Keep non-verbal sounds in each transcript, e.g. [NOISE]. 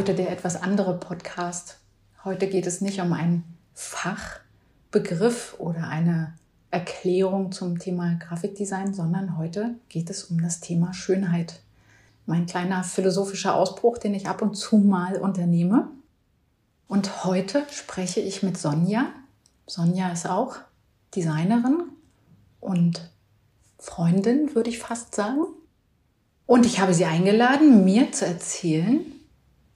heute der etwas andere Podcast. Heute geht es nicht um einen Fachbegriff oder eine Erklärung zum Thema Grafikdesign, sondern heute geht es um das Thema Schönheit. Mein kleiner philosophischer Ausbruch, den ich ab und zu mal unternehme. Und heute spreche ich mit Sonja. Sonja ist auch Designerin und Freundin, würde ich fast sagen. Und ich habe sie eingeladen, mir zu erzählen,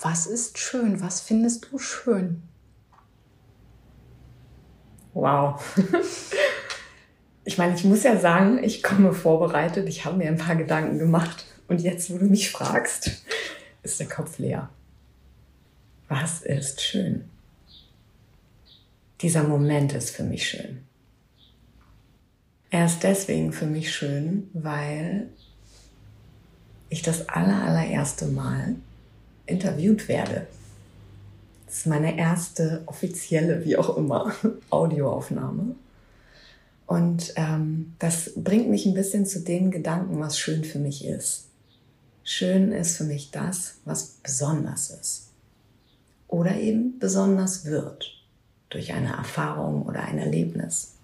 was ist schön, was findest du schön? Wow. Ich meine, ich muss ja sagen, ich komme vorbereitet, ich habe mir ein paar Gedanken gemacht und jetzt, wo du mich fragst, ist der Kopf leer. Was ist schön? Dieser Moment ist für mich schön. Er ist deswegen für mich schön, weil ich das aller, allererste Mal interviewt werde. Das ist meine erste offizielle, wie auch immer, [LAUGHS] Audioaufnahme. Und ähm, das bringt mich ein bisschen zu den Gedanken, was schön für mich ist. Schön ist für mich das, was besonders ist. Oder eben besonders wird durch eine Erfahrung oder ein Erlebnis.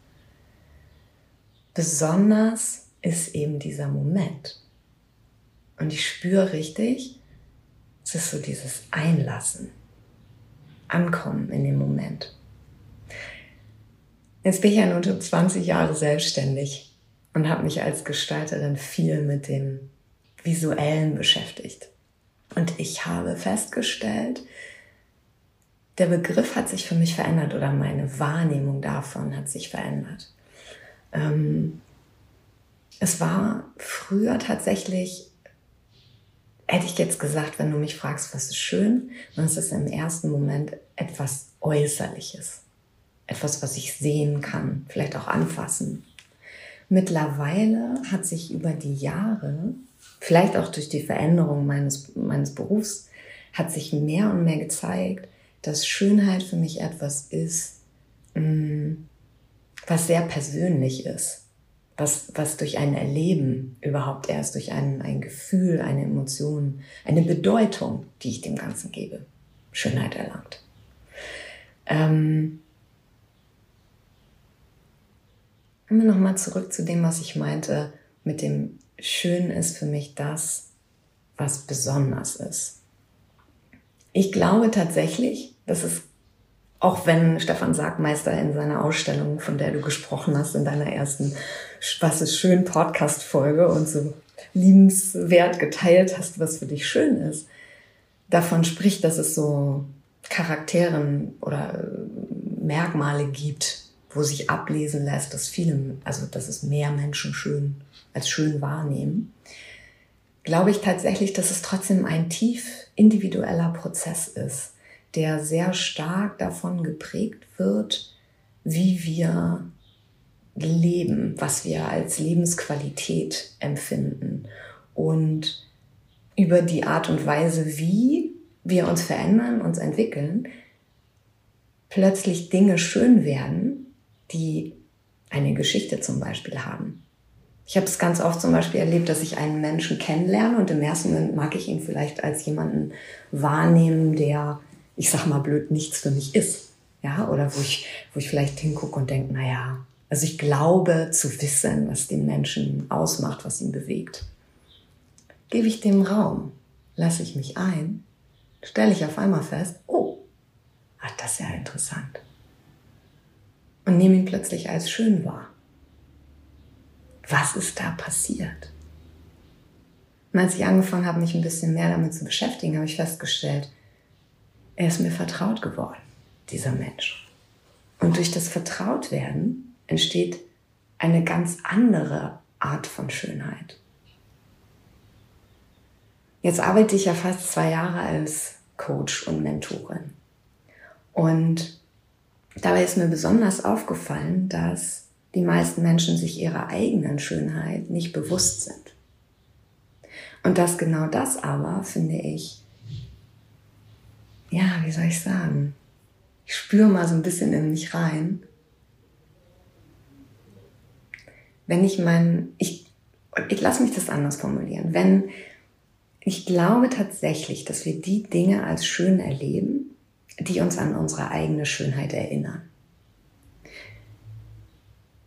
Besonders ist eben dieser Moment. Und ich spüre richtig, es ist so dieses Einlassen, Ankommen in dem Moment. Jetzt bin ich ja nun schon 20 Jahre selbstständig und habe mich als Gestalterin viel mit dem Visuellen beschäftigt. Und ich habe festgestellt, der Begriff hat sich für mich verändert oder meine Wahrnehmung davon hat sich verändert. Ähm, es war früher tatsächlich hätte ich jetzt gesagt, wenn du mich fragst, was ist schön, dann ist es im ersten Moment etwas Äußerliches. Etwas, was ich sehen kann, vielleicht auch anfassen. Mittlerweile hat sich über die Jahre, vielleicht auch durch die Veränderung meines, meines Berufs, hat sich mehr und mehr gezeigt, dass Schönheit für mich etwas ist, mm, was sehr persönlich ist was, was durch ein Erleben überhaupt erst, durch ein, ein Gefühl, eine Emotion, eine Bedeutung, die ich dem Ganzen gebe, Schönheit erlangt. Ähm, Kommen wir nochmal zurück zu dem, was ich meinte, mit dem Schön ist für mich das, was besonders ist. Ich glaube tatsächlich, dass es auch wenn Stefan Sargmeister in seiner Ausstellung, von der du gesprochen hast, in deiner ersten Was ist schön? Podcast-Folge und so liebenswert geteilt hast, was für dich schön ist, davon spricht, dass es so Charakteren oder äh, Merkmale gibt, wo sich ablesen lässt, dass viele, also dass es mehr Menschen schön als schön wahrnehmen, glaube ich tatsächlich, dass es trotzdem ein tief individueller Prozess ist der sehr stark davon geprägt wird, wie wir leben, was wir als Lebensqualität empfinden und über die Art und Weise, wie wir uns verändern, uns entwickeln, plötzlich Dinge schön werden, die eine Geschichte zum Beispiel haben. Ich habe es ganz oft zum Beispiel erlebt, dass ich einen Menschen kennenlerne und im ersten Moment mag ich ihn vielleicht als jemanden wahrnehmen, der ich sag mal blöd, nichts für mich ist. Ja, oder wo ich, wo ich vielleicht hingucke und denke, naja, also ich glaube zu wissen, was den Menschen ausmacht, was ihn bewegt. Gebe ich dem Raum, lasse ich mich ein, stelle ich auf einmal fest, oh, ach, das ist ja interessant. Und nehme ihn plötzlich als schön wahr. Was ist da passiert? Und als ich angefangen habe, mich ein bisschen mehr damit zu beschäftigen, habe ich festgestellt, er ist mir vertraut geworden, dieser Mensch. Und durch das Vertrautwerden entsteht eine ganz andere Art von Schönheit. Jetzt arbeite ich ja fast zwei Jahre als Coach und Mentorin. Und dabei ist mir besonders aufgefallen, dass die meisten Menschen sich ihrer eigenen Schönheit nicht bewusst sind. Und dass genau das aber, finde ich, ja, wie soll ich sagen? Ich spüre mal so ein bisschen in mich rein. Wenn ich mein, ich, ich lasse mich das anders formulieren. Wenn ich glaube tatsächlich, dass wir die Dinge als schön erleben, die uns an unsere eigene Schönheit erinnern.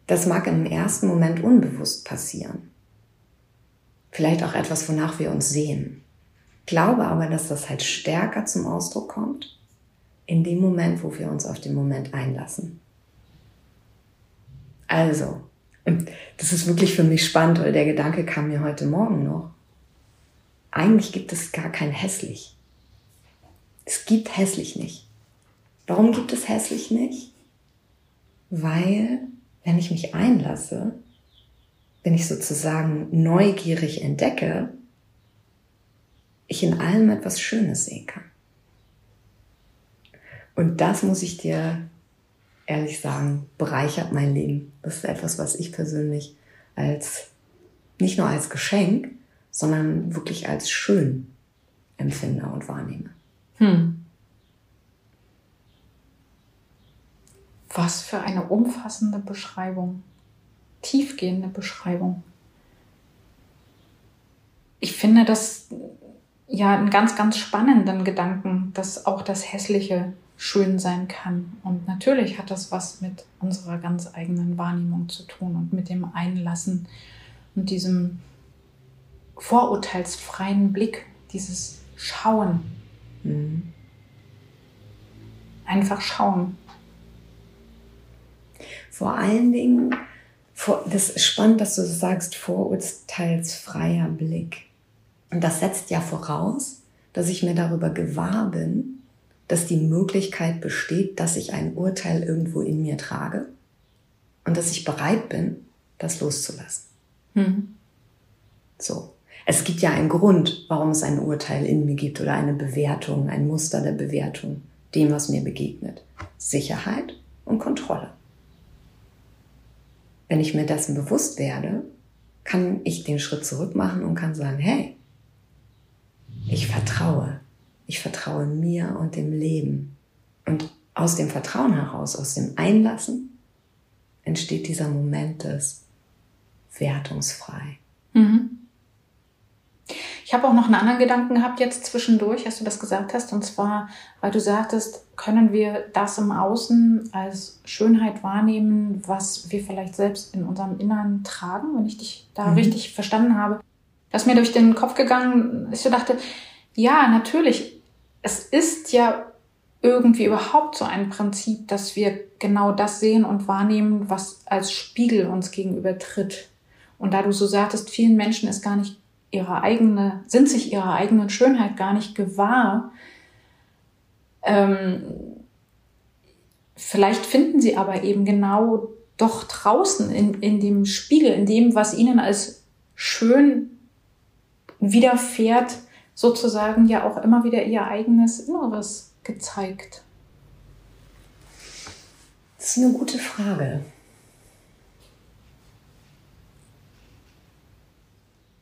Das mag im ersten Moment unbewusst passieren. Vielleicht auch etwas, wonach wir uns sehen. Glaube aber, dass das halt stärker zum Ausdruck kommt in dem Moment, wo wir uns auf den Moment einlassen. Also, das ist wirklich für mich spannend, weil der Gedanke kam mir heute Morgen noch eigentlich gibt es gar kein hässlich. Es gibt hässlich nicht. Warum gibt es hässlich nicht? Weil, wenn ich mich einlasse, wenn ich sozusagen neugierig entdecke, ich in allem etwas Schönes sehen kann. Und das muss ich dir ehrlich sagen, bereichert mein Leben. Das ist etwas, was ich persönlich als, nicht nur als Geschenk, sondern wirklich als schön empfinde und wahrnehme. Hm. Was für eine umfassende Beschreibung, tiefgehende Beschreibung. Ich finde das ja einen ganz, ganz spannenden Gedanken, dass auch das Hässliche schön sein kann. Und natürlich hat das was mit unserer ganz eigenen Wahrnehmung zu tun und mit dem Einlassen und diesem vorurteilsfreien Blick, dieses Schauen. Mhm. Einfach schauen. Vor allen Dingen, das ist spannend, dass du sagst, vorurteilsfreier Blick. Und das setzt ja voraus, dass ich mir darüber gewahr bin, dass die Möglichkeit besteht, dass ich ein Urteil irgendwo in mir trage und dass ich bereit bin, das loszulassen. Mhm. So. Es gibt ja einen Grund, warum es ein Urteil in mir gibt oder eine Bewertung, ein Muster der Bewertung, dem, was mir begegnet. Sicherheit und Kontrolle. Wenn ich mir dessen bewusst werde, kann ich den Schritt zurück machen und kann sagen, hey, ich vertraue. Ich vertraue mir und dem Leben. Und aus dem Vertrauen heraus, aus dem Einlassen, entsteht dieser Moment des wertungsfrei. Mhm. Ich habe auch noch einen anderen Gedanken gehabt jetzt zwischendurch, als du das gesagt hast. Und zwar, weil du sagtest, können wir das im Außen als Schönheit wahrnehmen, was wir vielleicht selbst in unserem Innern tragen, wenn ich dich da mhm. richtig verstanden habe. Das mir durch den Kopf gegangen ist, ich dachte, ja, natürlich, es ist ja irgendwie überhaupt so ein Prinzip, dass wir genau das sehen und wahrnehmen, was als Spiegel uns gegenüber tritt. Und da du so sagtest, vielen Menschen ist gar nicht ihre eigene, sind sich ihrer eigenen Schönheit gar nicht gewahr. Ähm, vielleicht finden sie aber eben genau doch draußen in, in dem Spiegel, in dem, was ihnen als schön widerfährt, sozusagen ja auch immer wieder ihr eigenes Inneres gezeigt. Das ist eine gute Frage.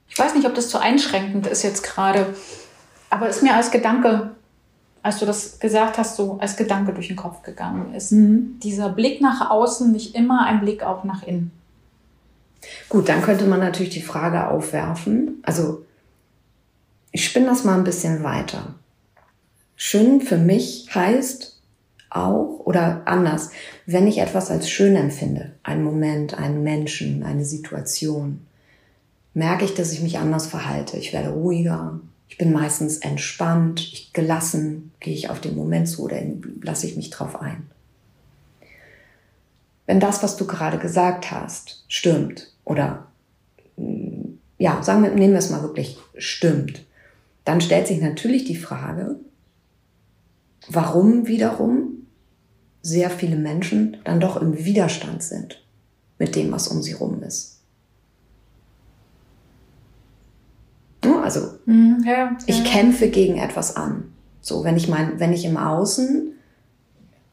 Ich weiß nicht, ob das zu einschränkend ist jetzt gerade, aber ist mir als Gedanke, als du das gesagt hast, so als Gedanke durch den Kopf gegangen ist. Mhm. Dieser Blick nach außen, nicht immer ein Blick auch nach innen. Gut, dann könnte man natürlich die Frage aufwerfen. Also, ich spinne das mal ein bisschen weiter. Schön für mich heißt auch oder anders, wenn ich etwas als schön empfinde, einen Moment, einen Menschen, eine Situation, merke ich, dass ich mich anders verhalte. Ich werde ruhiger, ich bin meistens entspannt, ich gelassen, gehe ich auf den Moment zu oder lasse ich mich drauf ein. Wenn das, was du gerade gesagt hast, stimmt oder mm, ja, sagen wir, nehmen wir es mal wirklich stimmt, dann stellt sich natürlich die Frage, warum wiederum sehr viele Menschen dann doch im Widerstand sind mit dem, was um sie rum ist. Also mhm, ja, ja. ich kämpfe gegen etwas an. So, wenn ich mein, wenn ich im Außen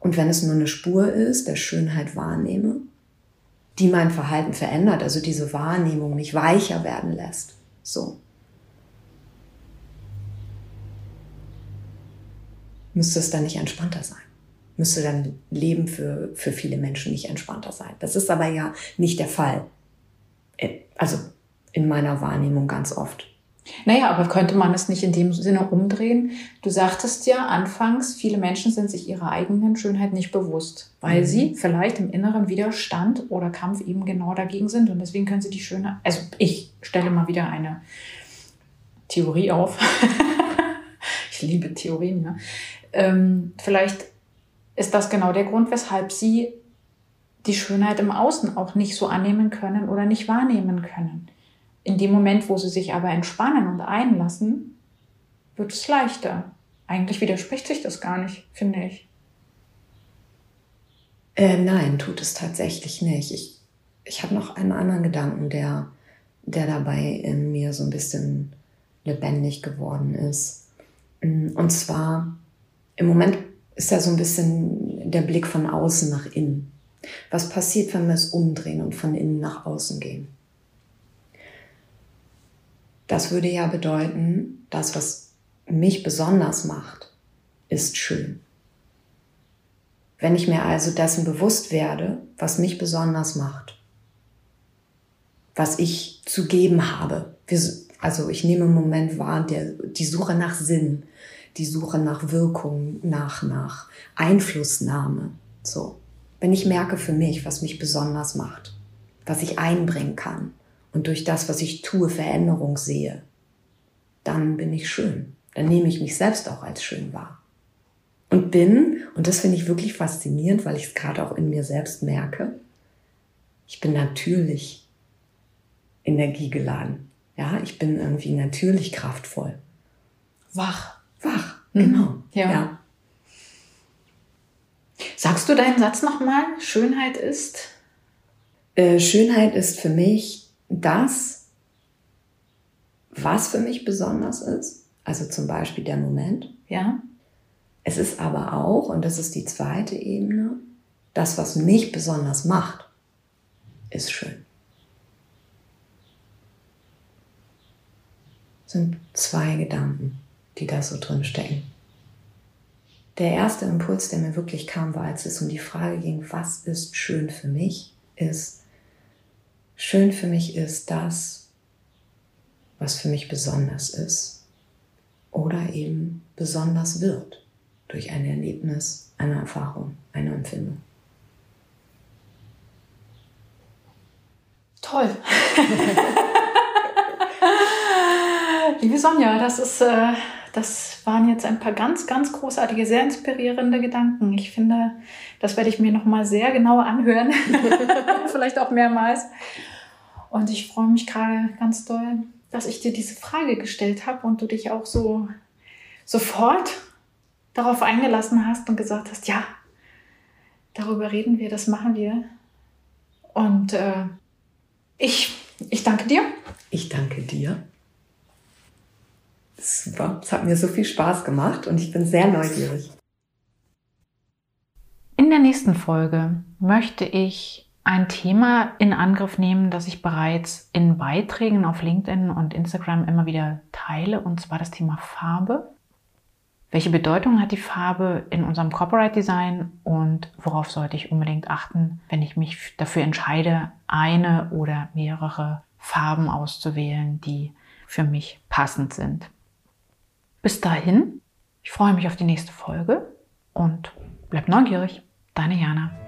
und wenn es nur eine Spur ist, der Schönheit wahrnehme, die mein Verhalten verändert, also diese Wahrnehmung mich weicher werden lässt. So. Müsste es dann nicht entspannter sein? Müsste dann Leben für, für viele Menschen nicht entspannter sein? Das ist aber ja nicht der Fall. Äh, also in meiner Wahrnehmung ganz oft. Naja, aber könnte man es nicht in dem Sinne umdrehen? Du sagtest ja anfangs, viele Menschen sind sich ihrer eigenen Schönheit nicht bewusst, weil mhm. sie vielleicht im inneren Widerstand oder Kampf eben genau dagegen sind und deswegen können sie die Schönheit, also ich stelle mal wieder eine Theorie auf. [LAUGHS] liebe Theorien, ja. Ähm, vielleicht ist das genau der Grund, weshalb sie die Schönheit im Außen auch nicht so annehmen können oder nicht wahrnehmen können. In dem Moment, wo sie sich aber entspannen und einlassen, wird es leichter. Eigentlich widerspricht sich das gar nicht, finde ich. Äh, nein, tut es tatsächlich nicht. Ich, ich habe noch einen anderen Gedanken, der, der dabei in mir so ein bisschen lebendig geworden ist. Und zwar, im Moment ist ja so ein bisschen der Blick von außen nach innen. Was passiert, wenn wir es umdrehen und von innen nach außen gehen? Das würde ja bedeuten, das, was mich besonders macht, ist schön. Wenn ich mir also dessen bewusst werde, was mich besonders macht, was ich zu geben habe, also ich nehme im Moment wahr, der, die Suche nach Sinn, die Suche nach Wirkung, nach, nach Einflussnahme, so. Wenn ich merke für mich, was mich besonders macht, was ich einbringen kann und durch das, was ich tue, Veränderung sehe, dann bin ich schön. Dann nehme ich mich selbst auch als schön wahr. Und bin, und das finde ich wirklich faszinierend, weil ich es gerade auch in mir selbst merke, ich bin natürlich energiegeladen. Ja, ich bin irgendwie natürlich kraftvoll. Wach. Wach, genau. Mhm. Ja. ja. Sagst du deinen Satz nochmal? Schönheit ist? Äh, Schönheit ist für mich das, was für mich besonders ist. Also zum Beispiel der Moment. Ja. Es ist aber auch, und das ist die zweite Ebene, das, was mich besonders macht, ist schön. Sind zwei Gedanken, die da so drin stecken der erste Impuls, der mir wirklich kam, war, als es um die Frage ging, was ist schön für mich, ist, schön für mich ist das, was für mich besonders ist oder eben besonders wird durch ein Erlebnis, eine Erfahrung, eine Empfindung. Toll. [LAUGHS] Liebe Sonja, das ist äh, das waren jetzt ein paar ganz, ganz großartige, sehr inspirierende Gedanken. Ich finde, das werde ich mir nochmal sehr genau anhören. [LAUGHS] Vielleicht auch mehrmals. Und ich freue mich gerade ganz doll, dass ich dir diese Frage gestellt habe und du dich auch so sofort darauf eingelassen hast und gesagt hast, ja, darüber reden wir, das machen wir. Und äh, ich, ich danke dir. Ich danke dir. Super, es hat mir so viel Spaß gemacht und ich bin sehr neugierig. In der nächsten Folge möchte ich ein Thema in Angriff nehmen, das ich bereits in Beiträgen auf LinkedIn und Instagram immer wieder teile, und zwar das Thema Farbe. Welche Bedeutung hat die Farbe in unserem Corporate Design und worauf sollte ich unbedingt achten, wenn ich mich dafür entscheide, eine oder mehrere Farben auszuwählen, die für mich passend sind? Bis dahin, ich freue mich auf die nächste Folge und bleib neugierig. Deine Jana.